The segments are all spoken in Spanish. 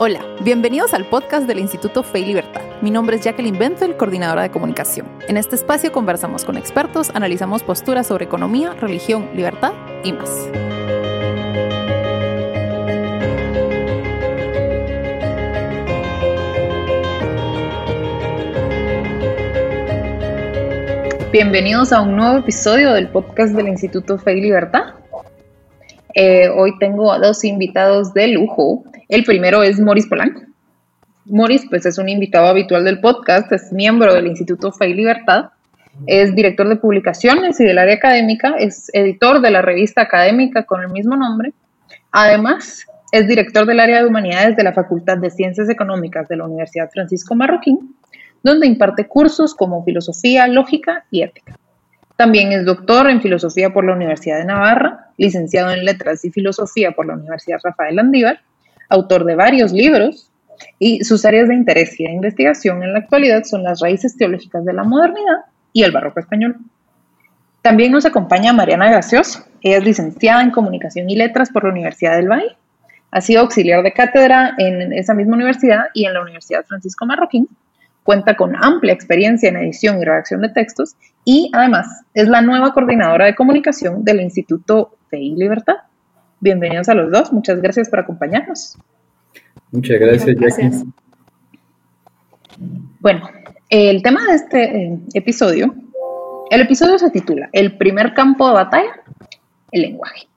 Hola, bienvenidos al podcast del Instituto Fe y Libertad. Mi nombre es Jacqueline Benzel, coordinadora de comunicación. En este espacio conversamos con expertos, analizamos posturas sobre economía, religión, libertad y más. Bienvenidos a un nuevo episodio del podcast del Instituto Fe y Libertad. Eh, hoy tengo a dos invitados de lujo. El primero es Moris Polanco. Moris, pues es un invitado habitual del podcast, es miembro del Instituto Fe y Libertad, es director de publicaciones y del área académica, es editor de la revista académica con el mismo nombre. Además, es director del área de humanidades de la Facultad de Ciencias Económicas de la Universidad Francisco Marroquín donde imparte cursos como filosofía, lógica y ética. También es doctor en filosofía por la Universidad de Navarra, licenciado en letras y filosofía por la Universidad Rafael Landívar, autor de varios libros y sus áreas de interés y de investigación en la actualidad son las raíces teológicas de la modernidad y el barroco español. También nos acompaña Mariana Gaseoso. Ella es licenciada en Comunicación y Letras por la Universidad del Valle. Ha sido auxiliar de cátedra en esa misma universidad y en la Universidad Francisco Marroquín cuenta con amplia experiencia en edición y redacción de textos y además es la nueva coordinadora de comunicación del Instituto Fe y Libertad. Bienvenidos a los dos, muchas gracias por acompañarnos. Muchas gracias, Jackie. Bueno, el tema de este eh, episodio, el episodio se titula El primer campo de batalla, el lenguaje.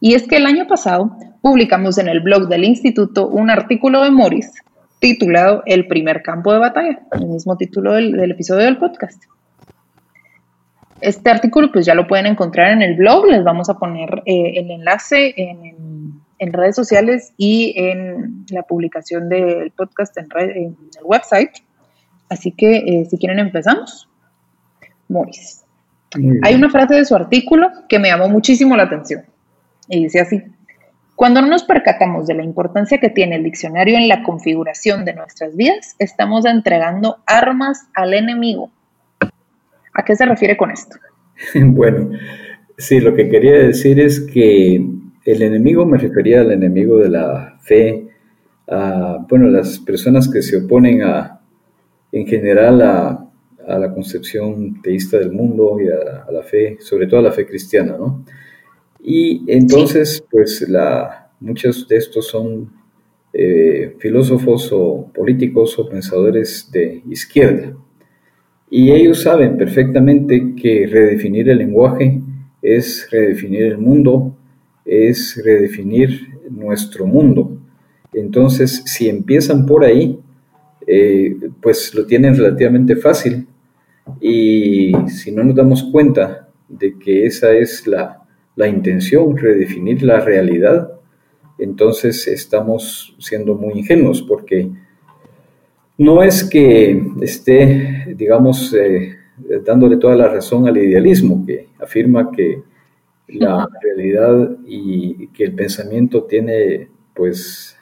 Y es que el año pasado publicamos en el blog del instituto un artículo de Morris titulado El primer campo de batalla, el mismo título del, episodio del podcast. Este artículo pues ya lo pueden encontrar en el blog, les vamos a poner eh, el enlace en, redes sociales y en la publicación del podcast en, el website. Así que eh, si quieren empezamos. Morris. Hay una frase de su artículo que me llamó muchísimo la atención y dice así, cuando no nos percatamos de la importancia que tiene el diccionario en la configuración de nuestras vidas, estamos entregando armas al enemigo. ¿A qué se refiere con esto? Bueno, sí, lo que quería decir es que el enemigo me refería al enemigo de la fe, a, bueno, las personas que se oponen a, en general a, la concepción teísta del mundo y a, a, la fe, sobre todo a la fe cristiana, ¿no? Y entonces, pues la, muchos de estos son eh, filósofos o políticos o pensadores de izquierda. Y ellos saben perfectamente que redefinir el lenguaje es redefinir el mundo, es redefinir nuestro mundo. Entonces, si empiezan por ahí, eh, pues lo tienen relativamente fácil y si no nos damos cuenta de que esa es la, la intención, redefinir la realidad, entonces estamos siendo muy ingenuos porque no es que esté, digamos, eh, dándole toda la razón al idealismo, que afirma que la realidad y que el pensamiento tiene, pues,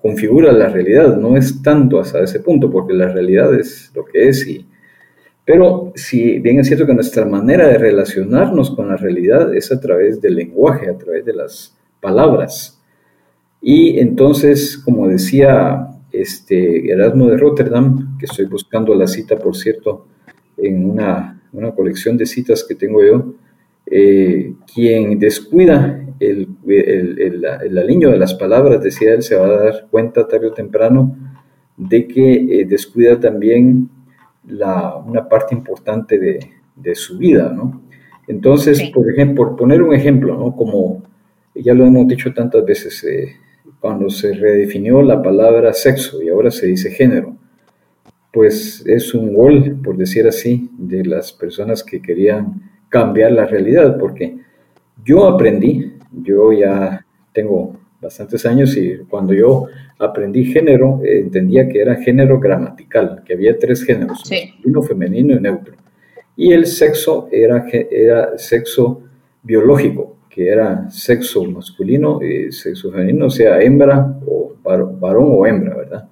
configura la realidad, no es tanto hasta ese punto, porque la realidad es lo que es y pero si bien es cierto que nuestra manera de relacionarnos con la realidad es a través del lenguaje, a través de las palabras. Y entonces, como decía este Erasmo de Rotterdam, que estoy buscando la cita, por cierto, en una, colección de citas que tengo yo, eh, quien descuida el, el, el, de las palabras, decía él, se va a dar cuenta tarde o temprano de que eh, descuida también la, una parte importante de, de, su vida, ¿no? Entonces, por ejemplo, por poner un ejemplo, ¿no? Como ya lo hemos dicho tantas veces, eh, cuando se redefinió la palabra sexo y ahora se dice género, pues es un gol, por decir así, de las personas que querían cambiar la realidad, porque yo aprendí, yo ya tengo bastantes años y cuando yo aprendí género, eh, entendía que era género gramatical, que había tres géneros, masculino, femenino y neutro. Y el sexo era, era sexo biológico, que era sexo masculino y sexo femenino, sea, hembra o varón o hembra, ¿verdad?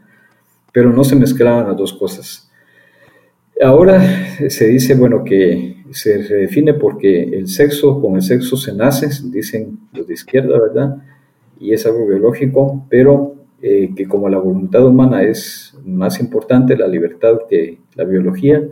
Pero no se mezclaban las dos cosas. Ahora se dice, bueno, que se redefine porque el sexo, con el sexo se nace, dicen los de izquierda, ¿verdad? Y es algo biológico, pero eh, que como la voluntad humana es más importante, la libertad que la biología,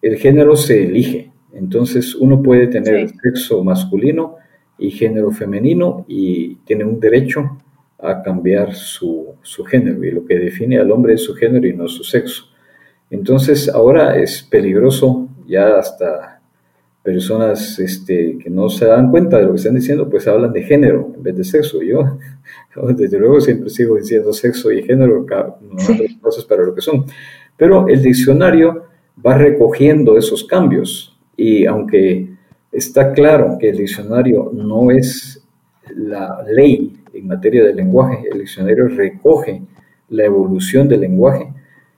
el género se elige. Entonces uno puede tener sexo masculino y género femenino y tiene un derecho a cambiar su, su, género y lo que define al hombre es su género y no su sexo. Entonces ahora es peligroso ya hasta personas este, que no se dan cuenta de lo que están diciendo, pues hablan de género en vez de sexo. Yo, desde luego, siempre sigo diciendo sexo y género, no cosas para lo que son. Pero el diccionario va recogiendo esos cambios y aunque está claro que el diccionario no es la ley en materia de lenguaje, el diccionario recoge la evolución del lenguaje,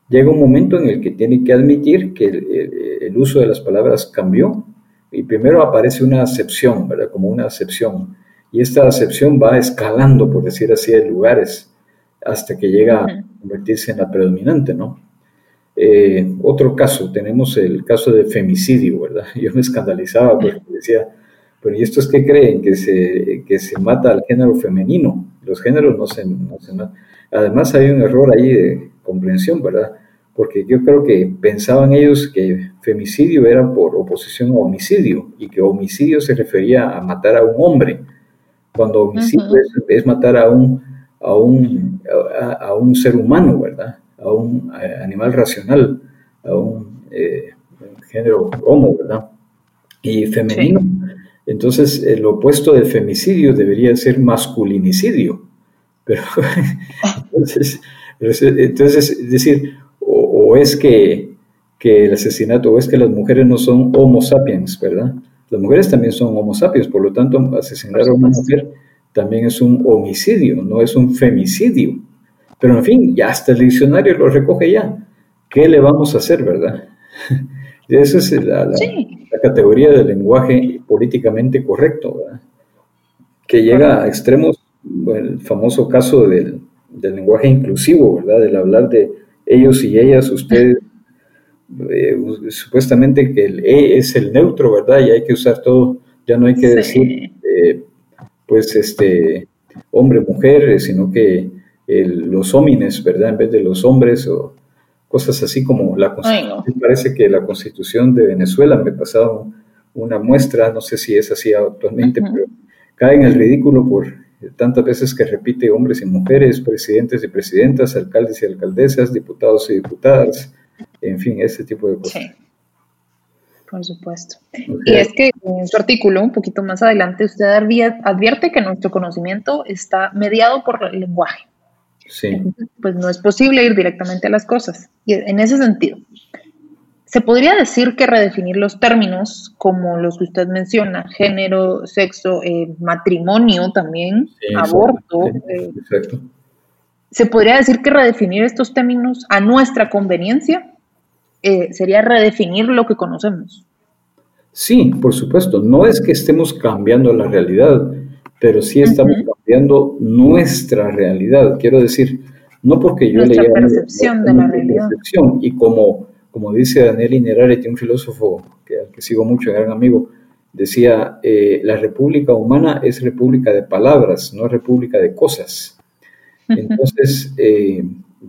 llega un momento en el que tiene que admitir que el, uso de las palabras cambió y primero aparece una acepción, ¿verdad? Como una acepción. Y esta acepción va escalando, por decir así, de lugares hasta que llega a convertirse en la predominante, ¿no? Eh, otro caso, tenemos el caso de femicidio, ¿verdad? Yo me escandalizaba porque decía, pero ¿y estos qué creen? Que se, que se mata al género femenino. Los géneros no se, no se matan. Además hay un error ahí de comprensión, ¿verdad? Porque yo creo que pensaban ellos que femicidio era por oposición a homicidio y que homicidio se refería a matar a un hombre, cuando homicidio es, matar a un, a, un, a, un ser humano, ¿verdad? A un animal racional, a un eh, género homo, ¿verdad? Y femenino. Entonces, el opuesto del femicidio debería ser masculinicidio. Pero, entonces, entonces, es decir, o, es que, que, el asesinato, o es que las mujeres no son homo sapiens, ¿verdad? Las mujeres también son homo sapiens, por lo tanto, asesinar a una mujer también es un homicidio, no es un femicidio. Pero en fin, ya hasta el diccionario lo recoge ya. ¿Qué le vamos a hacer, verdad? Esa es la, categoría del lenguaje políticamente correcto, ¿verdad? que llega a extremos, el famoso caso del, lenguaje inclusivo, ¿verdad? Del hablar de ellos y ellas, ustedes, eh, supuestamente que el E es el neutro, ¿verdad? Y hay que usar todo, ya no hay que decir, eh, pues, este, hombre, mujer, eh, sino que los homines, ¿verdad? En vez de los hombres o cosas así como la constitución. Parece que la constitución de Venezuela me pasaba una muestra, no sé si es así actualmente, pero cae en el ridículo por tantas veces que repite hombres y mujeres, presidentes y presidentas, alcaldes y alcaldesas, diputados y diputadas, en fin, ese tipo de cosas. Sí. Por supuesto. Y es que en su artículo, un poquito más adelante, usted advierte que nuestro conocimiento está mediado por el lenguaje. Sí. pues no es posible ir directamente a las cosas. Y en ese sentido, se podría decir que redefinir los términos, como los que usted menciona, género, sexo, eh, matrimonio también, aborto. Eh, se podría decir que redefinir estos términos a nuestra conveniencia eh, sería redefinir lo que conocemos. Sí, por supuesto. No es que estemos cambiando la realidad, pero sí estamos nuestra realidad. Quiero decir, no porque yo nuestra percepción de la realidad. Percepción, y como, como dice Daniel Ineraret, un filósofo que, al que sigo mucho, gran amigo, decía, eh, la república humana es república de palabras, no república de cosas. Entonces, eh,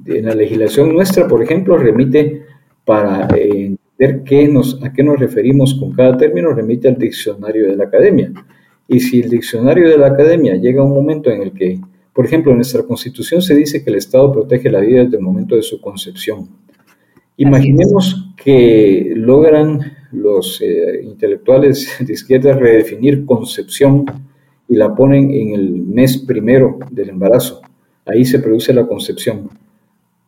en la legislación nuestra, por ejemplo, remite para eh, entender qué nos, a qué nos referimos con cada término, remite al diccionario de la academia. Y si el diccionario de la academia llega a un momento en el que, por ejemplo, en nuestra constitución se dice que el Estado protege la vida desde el momento de su concepción. Imaginemos que logran los eh, intelectuales de izquierda redefinir concepción y la ponen en el mes primero del embarazo. Ahí se produce la concepción.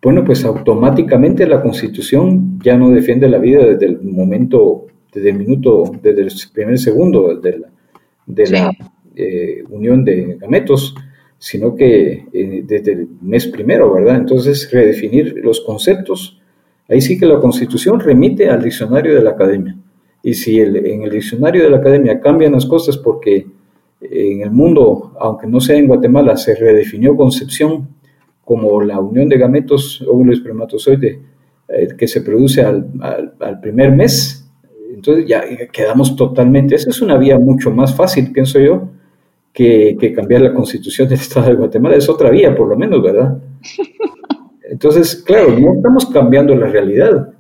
Bueno, pues automáticamente la constitución ya no defiende la vida desde el momento, desde el minuto, desde el primer segundo de la, de la eh, unión de gametos, sino que eh, desde el mes primero, ¿verdad? Entonces, redefinir los conceptos, ahí sí que la Constitución remite al diccionario de la academia. Y si en el diccionario de la academia cambian las cosas porque en el mundo, aunque no sea en Guatemala, se redefinió concepción como la unión de gametos, óvulo espermatozoide, eh, que se produce al, al primer mes, entonces ya quedamos totalmente, esa es una vía mucho más fácil, pienso yo, que, cambiar la constitución del Estado de Guatemala. Es otra vía, por lo menos, ¿verdad? Entonces, claro, no estamos cambiando la realidad,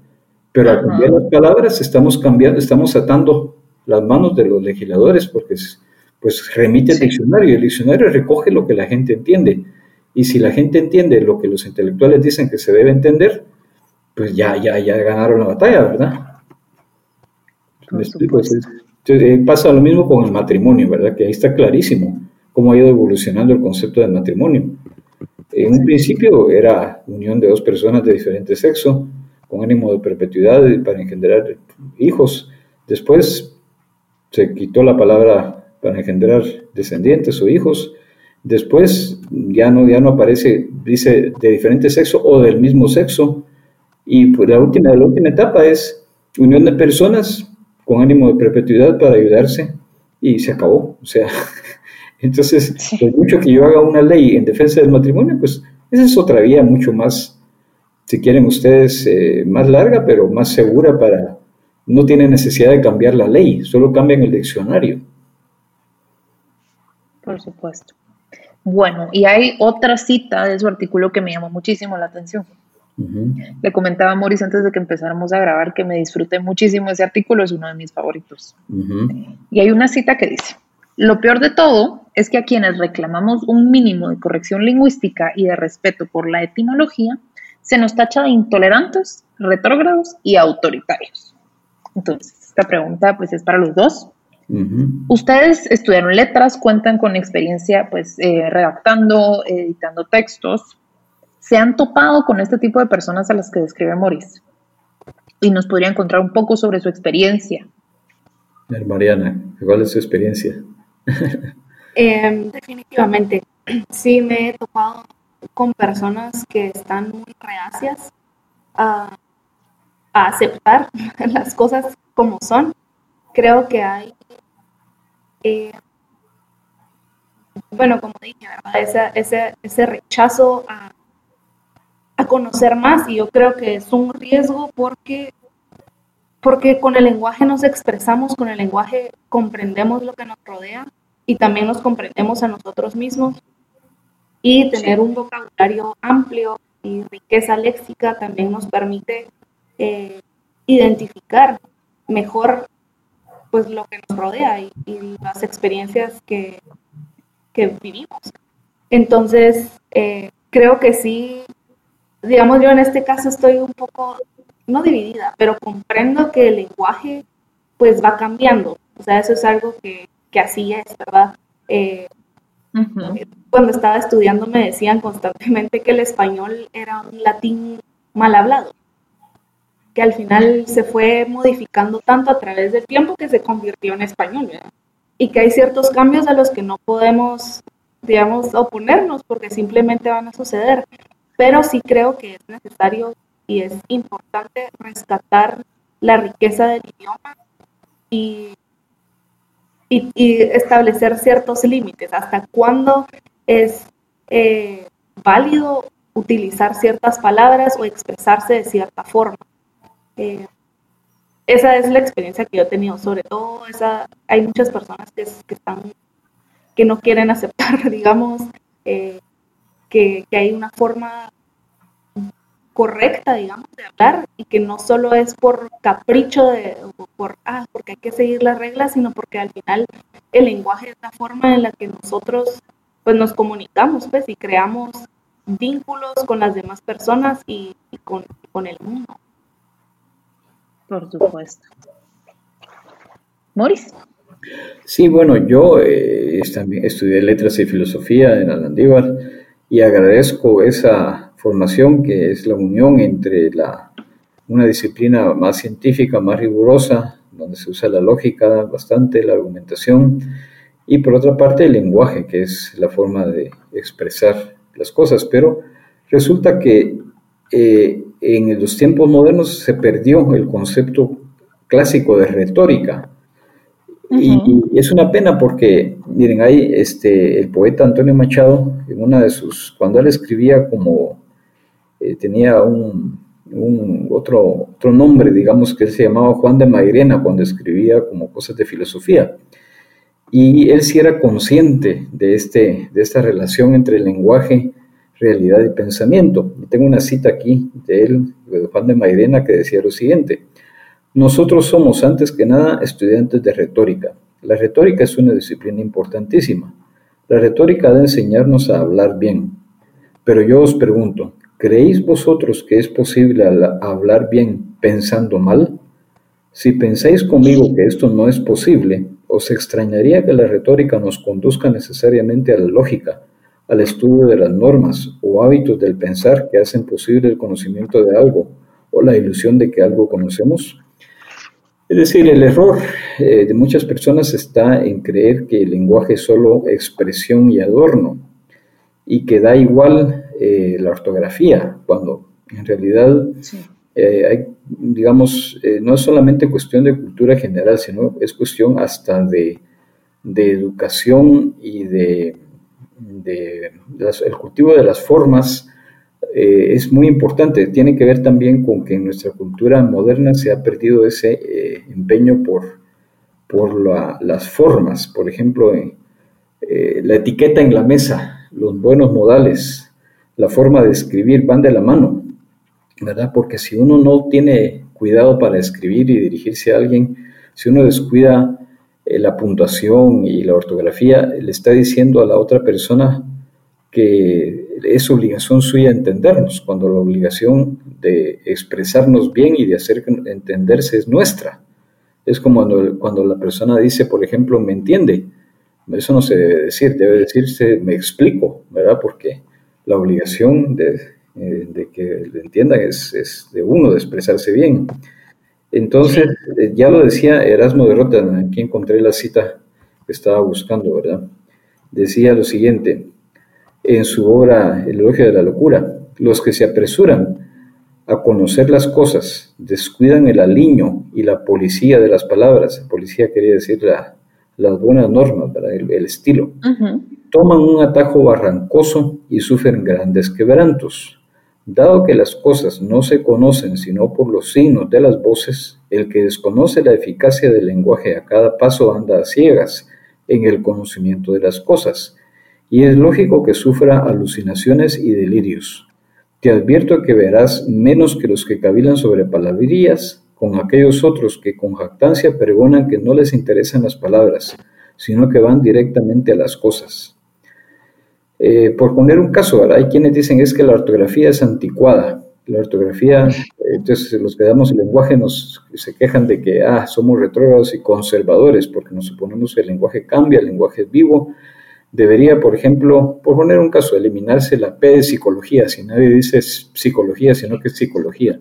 pero al cambiar las palabras estamos cambiando, estamos atando las manos de los legisladores porque pues remite el diccionario y el diccionario recoge lo que la gente entiende. Y si la gente entiende lo que los intelectuales dicen que se debe entender, pues ya, ya, ya ganaron la batalla, ¿verdad? ¿Me explico? Eh, pasa lo mismo con el matrimonio, ¿verdad? Que ahí está clarísimo cómo ha ido evolucionando el concepto de matrimonio. En un principio era unión de dos personas de diferente sexo, con ánimo de perpetuidad para engendrar hijos. Después se quitó la palabra para engendrar descendientes o hijos. Después ya no, ya no aparece, dice de diferente sexo o del mismo sexo. Y pues la última, la última etapa es unión de personas con ánimo de perpetuidad para ayudarse y se acabó. O sea, entonces, por mucho que yo haga una ley en defensa del matrimonio, pues esa es otra vía mucho más, si quieren ustedes, eh, más larga, pero más segura para... No tiene necesidad de cambiar la ley, solo cambian el diccionario. Por supuesto. Bueno, y hay otra cita de su artículo que me llamó muchísimo la atención. Le comentaba a Maurice antes de que empezáramos a grabar que me disfruté muchísimo ese artículo, es uno de mis favoritos. Y hay una cita que dice, lo peor de todo es que a quienes reclamamos un mínimo de corrección lingüística y de respeto por la etimología, se nos tacha de intolerantes, retrógrados y autoritarios. Entonces, esta pregunta pues es para los dos. Ustedes estudiaron letras, cuentan con experiencia pues eh, redactando, editando textos se han topado con este tipo de personas a las que describe Maurice y nos podrían contar un poco sobre su experiencia. Mariana, ¿cuál es su experiencia? Em, definitivamente, sí me he topado con personas que están muy reacias a, aceptar las cosas como son. Creo que hay, eh, bueno, como dije, ese, ese rechazo a conocer más y yo creo que es un riesgo porque, porque con el lenguaje nos expresamos, con el lenguaje comprendemos lo que nos rodea y también nos comprendemos a nosotros mismos y tener un vocabulario amplio y riqueza léxica también nos permite eh, identificar mejor pues lo que nos rodea y, las experiencias que, que vivimos. Entonces, eh, creo que sí digamos, yo en este caso estoy un poco, no dividida, pero comprendo que el lenguaje pues va cambiando. O sea, eso es algo que, que así es, ¿verdad? Eh, cuando estaba estudiando me decían constantemente que el español era un latín mal hablado, que al final se fue modificando tanto a través del tiempo que se convirtió en español, ¿verdad? Y que hay ciertos cambios a los que no podemos, digamos, oponernos porque simplemente van a suceder pero sí creo que es necesario y es importante rescatar la riqueza del idioma y, establecer ciertos límites, hasta cuándo es eh, válido utilizar ciertas palabras o expresarse de cierta forma. Eh, esa es la experiencia que yo he tenido, sobre todo esa, hay muchas personas que, están, que no quieren aceptar, digamos, eh, que, hay una forma correcta, digamos, de hablar y que no solo es por capricho de, por, ah, porque hay que seguir las reglas, sino porque al final el lenguaje es la forma en la que nosotros pues nos comunicamos, pues, y creamos vínculos con las demás personas y, con, el mundo. Por supuesto. Moris. Sí, bueno, yo eh, estudié letras y filosofía en Alandívar y agradezco esa formación que es la unión entre la, una disciplina más científica, más rigurosa, donde se usa la lógica bastante, la argumentación, y por otra parte el lenguaje, que es la forma de expresar las cosas. Pero resulta que eh, en los tiempos modernos se perdió el concepto clásico de retórica. Y, es una pena porque, miren, hay este, el poeta Antonio Machado, en una de sus, cuando él escribía como, eh, tenía un, otro, otro nombre, digamos, que él se llamaba Juan de Mairena, cuando escribía como cosas de filosofía. y él sí era consciente de, este, de esta relación entre lenguaje, realidad y pensamiento. Tengo una cita aquí de él, de Juan de Mairena, que decía lo siguiente. Nosotros somos, antes que nada, estudiantes de retórica. La retórica es una disciplina importantísima. La retórica ha de enseñarnos a hablar bien. Pero yo os pregunto, ¿creéis vosotros que es posible hablar bien pensando mal? Si pensáis conmigo que esto no es posible, os extrañaría que la retórica nos conduzca necesariamente a la lógica, al estudio de las normas o hábitos del pensar que hacen posible el conocimiento de algo o la ilusión de que algo conocemos. Es decir, el error eh, de muchas personas está en creer que el lenguaje es solo expresión y adorno y que da igual eh, la ortografía, cuando en realidad eh, hay, digamos, no es solamente cuestión de cultura general, sino es cuestión hasta de, educación y de, el cultivo de las formas eh, es muy importante. Tiene que ver también con que en nuestra cultura moderna se ha perdido ese empeño por, por las formas. Por ejemplo, la etiqueta en la mesa, los buenos modales, la forma de escribir van de la mano. ¿verdad? Porque si uno no tiene cuidado para escribir y dirigirse a alguien, si uno descuida eh, la puntuación y la ortografía, le está diciendo a la otra persona que es obligación suya entendernos, cuando la obligación de expresarnos bien y de hacer entenderse es nuestra. Es como cuando, cuando la persona dice, por ejemplo, me entiende. Eso no se debe decir, debe decirse me explico, ¿verdad? Porque la obligación de, eh, de que le entiendan, es, de uno, de expresarse bien. Entonces, eh, ya lo decía Erasmo de Rotterdam, aquí encontré la cita que estaba buscando, ¿verdad? Decía lo siguiente, en su obra El elogio de la locura, los que se apresuran a conocer las cosas descuidan el aliño y la policía de las palabras. Policía quería decir las buenas normas, ¿verdad? El, estilo. Toman un atajo barrancoso y sufren grandes quebrantos. Dado que las cosas no se conocen sino por los signos de las voces, el que desconoce la eficacia del lenguaje a cada paso anda a ciegas en el conocimiento de las cosas, y es lógico que sufra alucinaciones y delirios. Te advierto que verás menos que los que cavilan sobre palabrerías con aquellos otros que con jactancia pregonan que no les interesan las palabras, sino que van directamente a las cosas. Eh, por poner un caso, hay quienes dicen es que la ortografía es anticuada. La ortografía, entonces los que damos el lenguaje nos se quejan de que ah, somos retrógrados y conservadores porque nos suponemos que el lenguaje cambia, el lenguaje es vivo. Debería, por ejemplo, por poner un caso, eliminarse la P de psicología, si nadie dice psicología, sino que es psicología.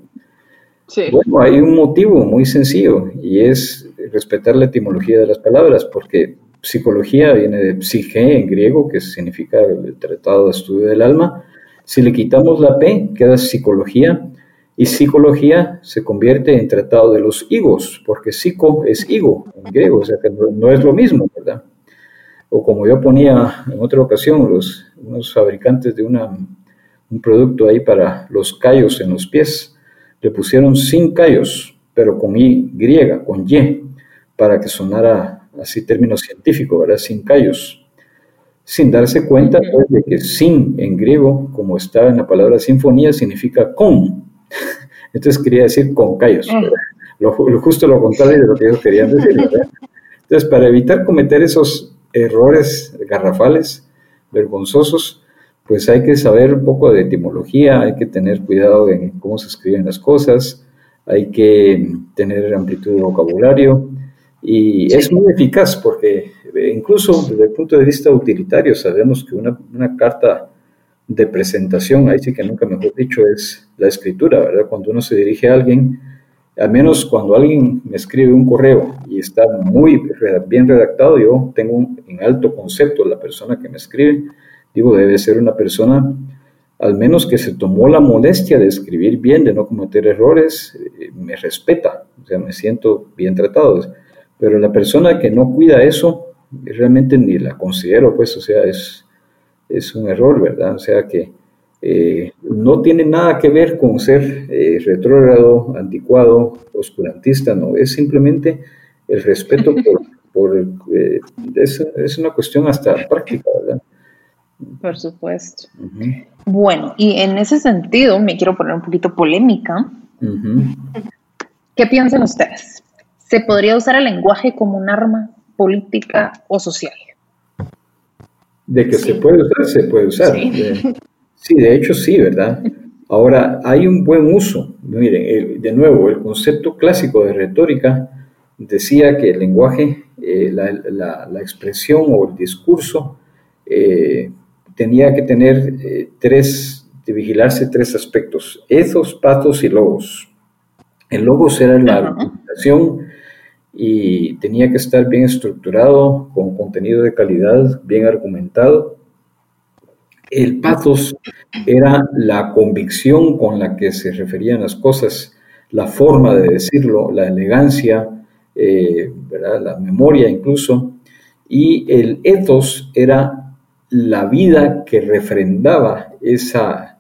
Bueno, hay un motivo muy sencillo y es respetar la etimología de las palabras, porque psicología viene de psique en griego, que significa el tratado de estudio del alma. Si le quitamos la P, queda psicología, y psicología se convierte en tratado de los higos, porque psico es higo en griego, o sea que no, es lo mismo, ¿verdad? O como yo ponía en otra ocasión, los, unos fabricantes de una, un producto ahí para los callos en los pies, le pusieron sin callos, pero con Y, griega, con Y, para que sonara así término científico, ¿verdad? Sin callos, sin darse cuenta pues, de que sin en griego, como estaba en la palabra sinfonía, significa con. Entonces quería decir con callos. Lo, justo lo contrario de lo que ellos querían decir. ¿verdad? Entonces, para evitar cometer esos errores garrafales, vergonzosos, pues hay que saber un poco de etimología, hay que tener cuidado en cómo se escriben las cosas, hay que tener amplitud de vocabulario, y es muy eficaz porque eh, incluso desde el punto de vista utilitario sabemos que una, una, carta de presentación, ahí sí que nunca mejor dicho, es la escritura, ¿verdad? Cuando uno se dirige a alguien, al menos cuando alguien me escribe un correo y está muy bien redactado, yo tengo en alto concepto la persona que me escribe, digo, debe ser una persona al menos que se tomó la molestia de escribir bien, de no cometer errores, eh, me respeta, o sea, me siento bien tratado. Pero la persona que no cuida eso, realmente ni la considero, pues, o sea, es, es un error, ¿verdad? O sea que eh, no tiene nada que ver con ser eh, retrógrado, anticuado, oscurantista, no, es simplemente el respeto por, por, eh, es, una cuestión hasta práctica, ¿verdad? Por supuesto. Bueno, y en ese sentido me quiero poner un poquito polémica. ¿Qué piensan ustedes? ¿Se podría usar el lenguaje como un arma política o social? De que se puede usar, se puede usar. Sí. De, hecho sí, ¿verdad? Ahora, hay un buen uso. Miren, de nuevo, el concepto clásico de retórica decía que el lenguaje, eh, la, expresión o el discurso eh, tenía que tener eh, tres, de vigilarse tres aspectos, ethos, patos y logos. El logos era la argumentación y tenía que estar bien estructurado, con contenido de calidad, bien argumentado. El pathos era la convicción con la que se referían las cosas, la forma de decirlo, la elegancia, eh, la memoria incluso. Y el ethos era la vida que refrendaba esa,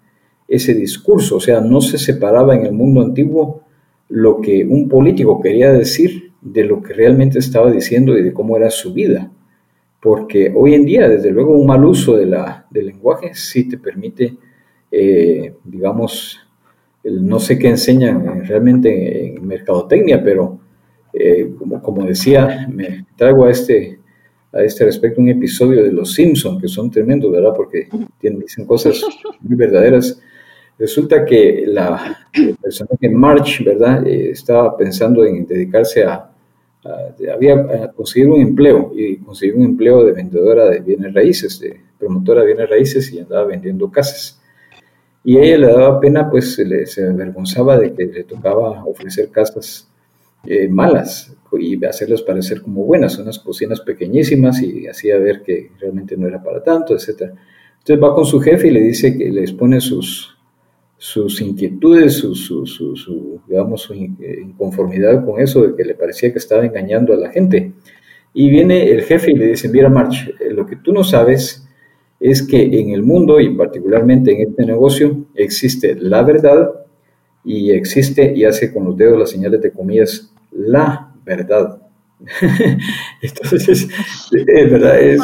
ese discurso, o sea, no se separaba en el mundo antiguo lo que un político quería decir de lo que realmente estaba diciendo y de cómo era su vida. Porque hoy en día, desde luego, un mal uso de la, del lenguaje sí te permite, eh, digamos, no sé qué enseñan realmente en mercadotecnia, pero eh, como, como decía, me traigo a este, a este respecto un episodio de Los Simpsons, que son tremendos, ¿verdad? Porque tienen, dicen cosas muy verdaderas. Resulta que la persona que March, ¿verdad? Eh, estaba pensando en dedicarse a, había conseguido un empleo y conseguir un empleo de vendedora de bienes raíces, de promotora de bienes raíces y andaba vendiendo casas. Y a ella le daba pena, pues se, le, se avergonzaba de que le tocaba ofrecer casas eh, malas y hacerlas parecer como buenas, unas cocinas pequeñísimas y hacía ver que realmente no era para tanto, etc. Entonces va con su jefe y le dice que le expone sus, sus inquietudes, su, su, su, digamos, su inconformidad con eso, de que le parecía que estaba engañando a la gente. Y viene el jefe y le dice, mira March, eh, lo que tú no sabes es que en el mundo y particularmente en este negocio existe la verdad y existe, y hace con los dedos las señales de comillas, la verdad. Entonces, es, verdad, es,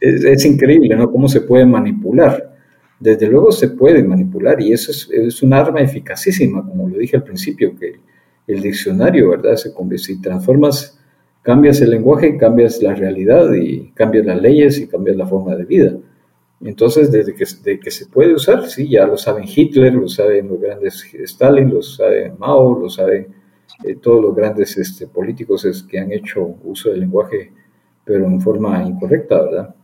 es, es, increíble, ¿no? Cómo se puede manipular desde luego se puede manipular y eso es, un arma eficacísima, como lo dije al principio, que el diccionario, ¿verdad? Se, si transformas, cambias el lenguaje, cambias la realidad y cambias las leyes y cambias la forma de vida. Entonces, desde que, que se puede usar, sí, ya lo saben Hitler, lo saben los grandes Stalin, lo saben Mao, lo saben eh, todos los grandes este, políticos es, que han hecho uso del lenguaje, pero en forma incorrecta, ¿verdad?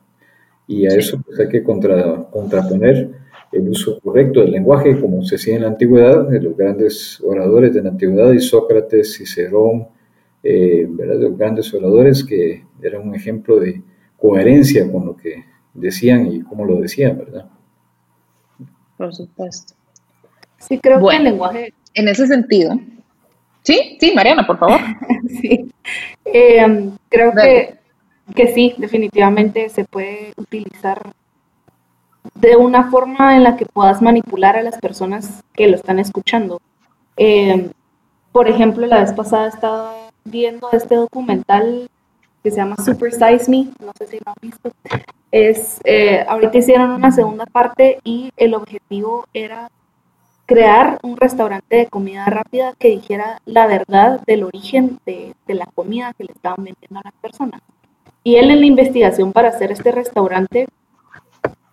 Y a eso pues, hay que contra, contraponer el uso correcto del lenguaje, como se hacía en la antigüedad, de los grandes oradores de la antigüedad, y Sócrates, Cicerón, eh, ¿verdad? los grandes oradores que eran un ejemplo de coherencia con lo que decían y cómo lo decían, ¿verdad? Por supuesto. Sí, creo que el lenguaje... En ese sentido. Sí, sí, Mariana, por favor. sí. Eh, creo que que sí, definitivamente se puede utilizar de una forma en la que puedas manipular a las personas que lo están escuchando. Eh, por ejemplo, la vez pasada estaba viendo este documental que se llama Super Size Me, no sé si lo han visto. Es, eh, ahorita hicieron una segunda parte y el objetivo era crear un restaurante de comida rápida que dijera la verdad del origen de, de la comida que le estaban vendiendo a las personas. Y él en la investigación para hacer este restaurante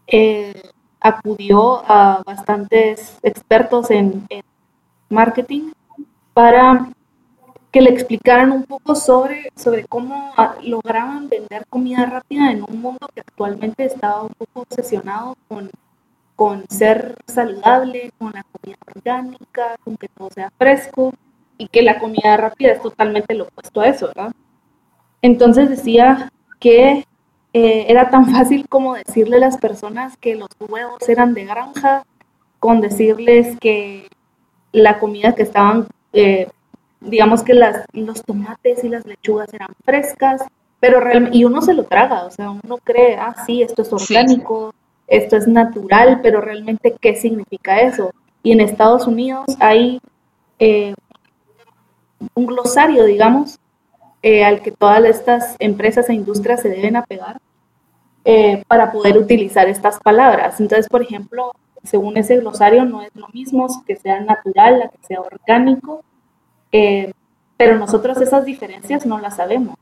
eh, acudió a bastantes expertos en, marketing para que le explicaran un poco sobre, sobre cómo ah, lograban vender comida rápida en un mundo que actualmente estaba un poco obsesionado con, con ser saludable, con la comida orgánica, con que todo sea fresco y que la comida rápida es totalmente lo opuesto a eso, ¿verdad? Entonces decía que eh, era tan fácil como decirle a las personas que los huevos eran de granja, con decirles que la comida que estaban, eh, digamos que las, los tomates y las lechugas eran frescas, pero realmente, y uno se lo traga, o sea, uno cree, ah, sí, esto es orgánico, esto es natural, pero realmente, ¿qué significa eso? Y en Estados Unidos hay eh, un glosario, digamos, eh, al que todas estas empresas e industrias se deben apegar eh, para poder utilizar estas palabras. Entonces, por ejemplo, según ese glosario, no es lo mismo que sea natural, a que sea orgánico, eh, pero nosotros esas diferencias no las sabemos.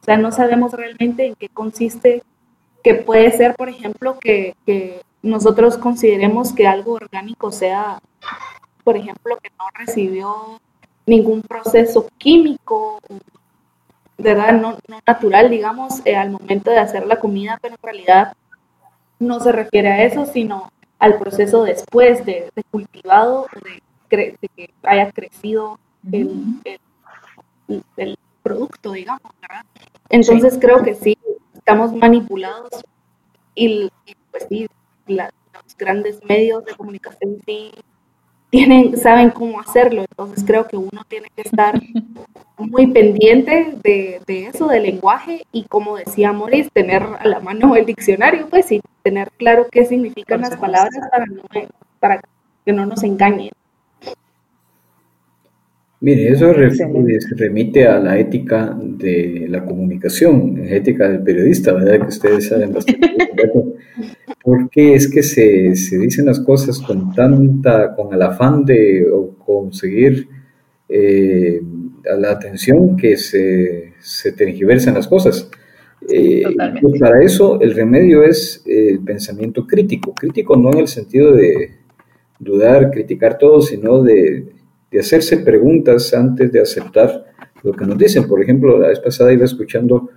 O sea, no sabemos realmente en qué consiste, que puede ser, por ejemplo, que, que nosotros consideremos que algo orgánico sea, por ejemplo, que no recibió ningún proceso químico, ¿verdad? No, no natural, digamos, eh, al momento de hacer la comida, pero en realidad no se refiere a eso, sino al proceso después de, cultivado, de, que haya crecido el, el, producto, digamos, ¿verdad? Entonces creo que sí, estamos manipulados y, pues sí, los grandes medios de comunicación sí tienen, saben cómo hacerlo, entonces creo que uno tiene que estar muy pendiente de, eso, del lenguaje y como decía Moris, tener a la mano el diccionario, pues sí, tener claro qué significan las palabras para, para que no nos engañen. Mire, eso remite a la ética de la comunicación, ética del periodista, ¿verdad? Que ustedes saben bastante. Porque es que se, se, dicen las cosas con tanta, con el afán de conseguir eh, la atención que se, se tergiversan las cosas. Eh, pues para eso el remedio es el pensamiento crítico. Crítico no en el sentido de dudar, criticar todo, sino de de hacerse preguntas antes de aceptar lo que nos dicen. Por ejemplo, la vez pasada iba escuchando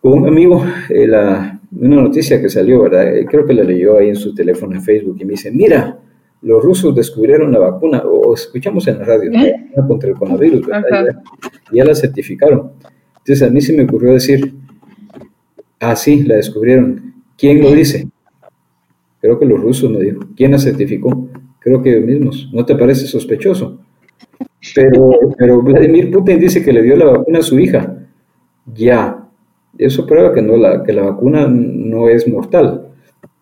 con un amigo eh, la, una noticia que salió, ¿verdad? Eh, creo que la leyó ahí en su teléfono en Facebook y me dice, mira, los rusos descubrieron la vacuna, o escuchamos en la radio, contra el coronavirus, ¿verdad? Ya, ya la certificaron. Entonces a mí se me ocurrió decir, ah, sí, la descubrieron. ¿Quién lo dice? Creo que los rusos me dijo. ¿Quién la certificó? Creo que ellos mismos. ¿No te parece sospechoso? Pero, pero Vladimir Putin dice que le dio la vacuna a su hija. Ya, eso prueba que, no, la, que la vacuna no es mortal.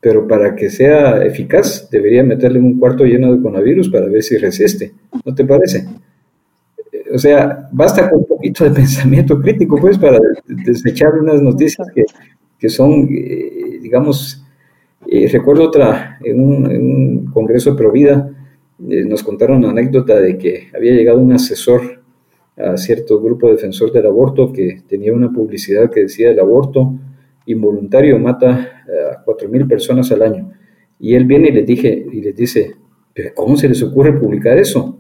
Pero para que sea eficaz, debería meterle un cuarto lleno de coronavirus para ver si resiste. ¿No te parece? O sea, basta con un poquito de pensamiento crítico, pues, para desechar unas noticias que, que son, eh, digamos, recuerdo otra, en un, congreso Provida, eh, nos contaron una anécdota de que había llegado un asesor a cierto grupo defensor del aborto que tenía una publicidad que decía el aborto involuntario mata a 4.000 personas al año. Y él viene y les, dije, y les dice, ¿cómo se les ocurre publicar eso?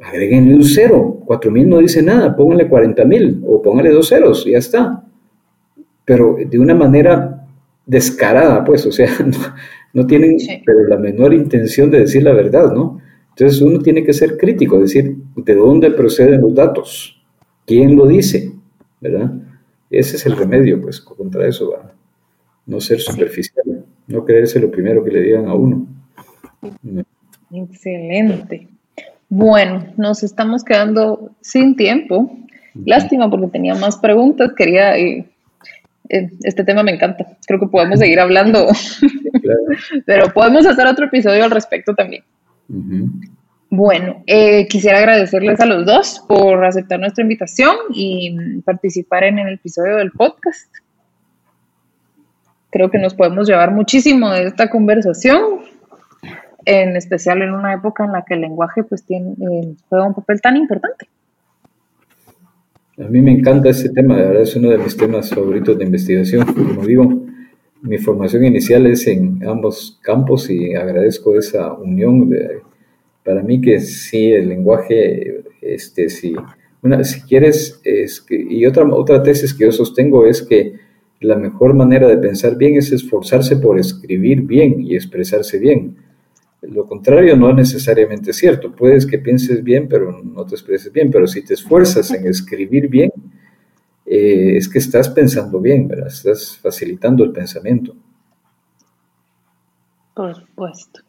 Agréguenle un cero, 4.000 no dice nada, pónganle 40.000 o pónganle dos ceros, ya está. Pero de una manera descarada, pues, o sea, no, tienen pero la menor intención de decir la verdad, ¿no? Entonces uno tiene que ser crítico, decir, ¿de dónde proceden los datos? ¿Quién lo dice? ¿Verdad? Ese es el remedio, pues, contra eso, no ser superficial, no creerse lo primero que le digan a uno. Excelente. Bueno, nos estamos quedando sin tiempo. Lástima porque tenía más preguntas. Quería eh, este tema me encanta. Creo que podemos seguir hablando, pero podemos hacer otro episodio al respecto también. Bueno, eh, quisiera agradecerles a los dos por aceptar nuestra invitación y participar en el episodio del podcast. Creo que nos podemos llevar muchísimo de esta conversación, en especial en una época en la que el lenguaje pues tiene, eh, juega un papel tan importante. A mí me encanta ese tema, de verdad es uno de mis temas favoritos de investigación. Como digo, mi formación inicial es en ambos campos y agradezco esa unión. para mí que sí, el lenguaje, este, sí, una, si quieres, es que, y otra, otra tesis que yo sostengo es que la mejor manera de pensar bien es esforzarse por escribir bien y expresarse bien lo contrario no es necesariamente cierto. Puedes que pienses bien, pero no te expreses bien. Pero si te esfuerzas en escribir bien, eh, es que estás pensando bien, ¿verdad? Estás facilitando el pensamiento. Por supuesto.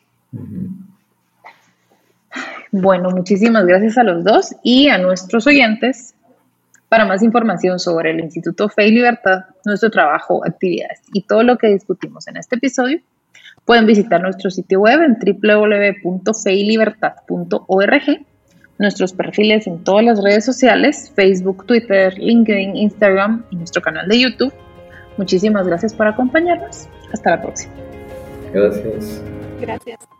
Bueno, muchísimas gracias a los dos y a nuestros oyentes. Para más información sobre el Instituto Fe y Libertad, nuestro trabajo, actividades y todo lo que discutimos en este episodio, Pueden visitar nuestro sitio web en www.feilibertad.org nuestros perfiles en todas las redes sociales, Facebook, Twitter, LinkedIn, Instagram y nuestro canal de YouTube. Muchísimas gracias por acompañarnos. Hasta la próxima. Gracias. Gracias.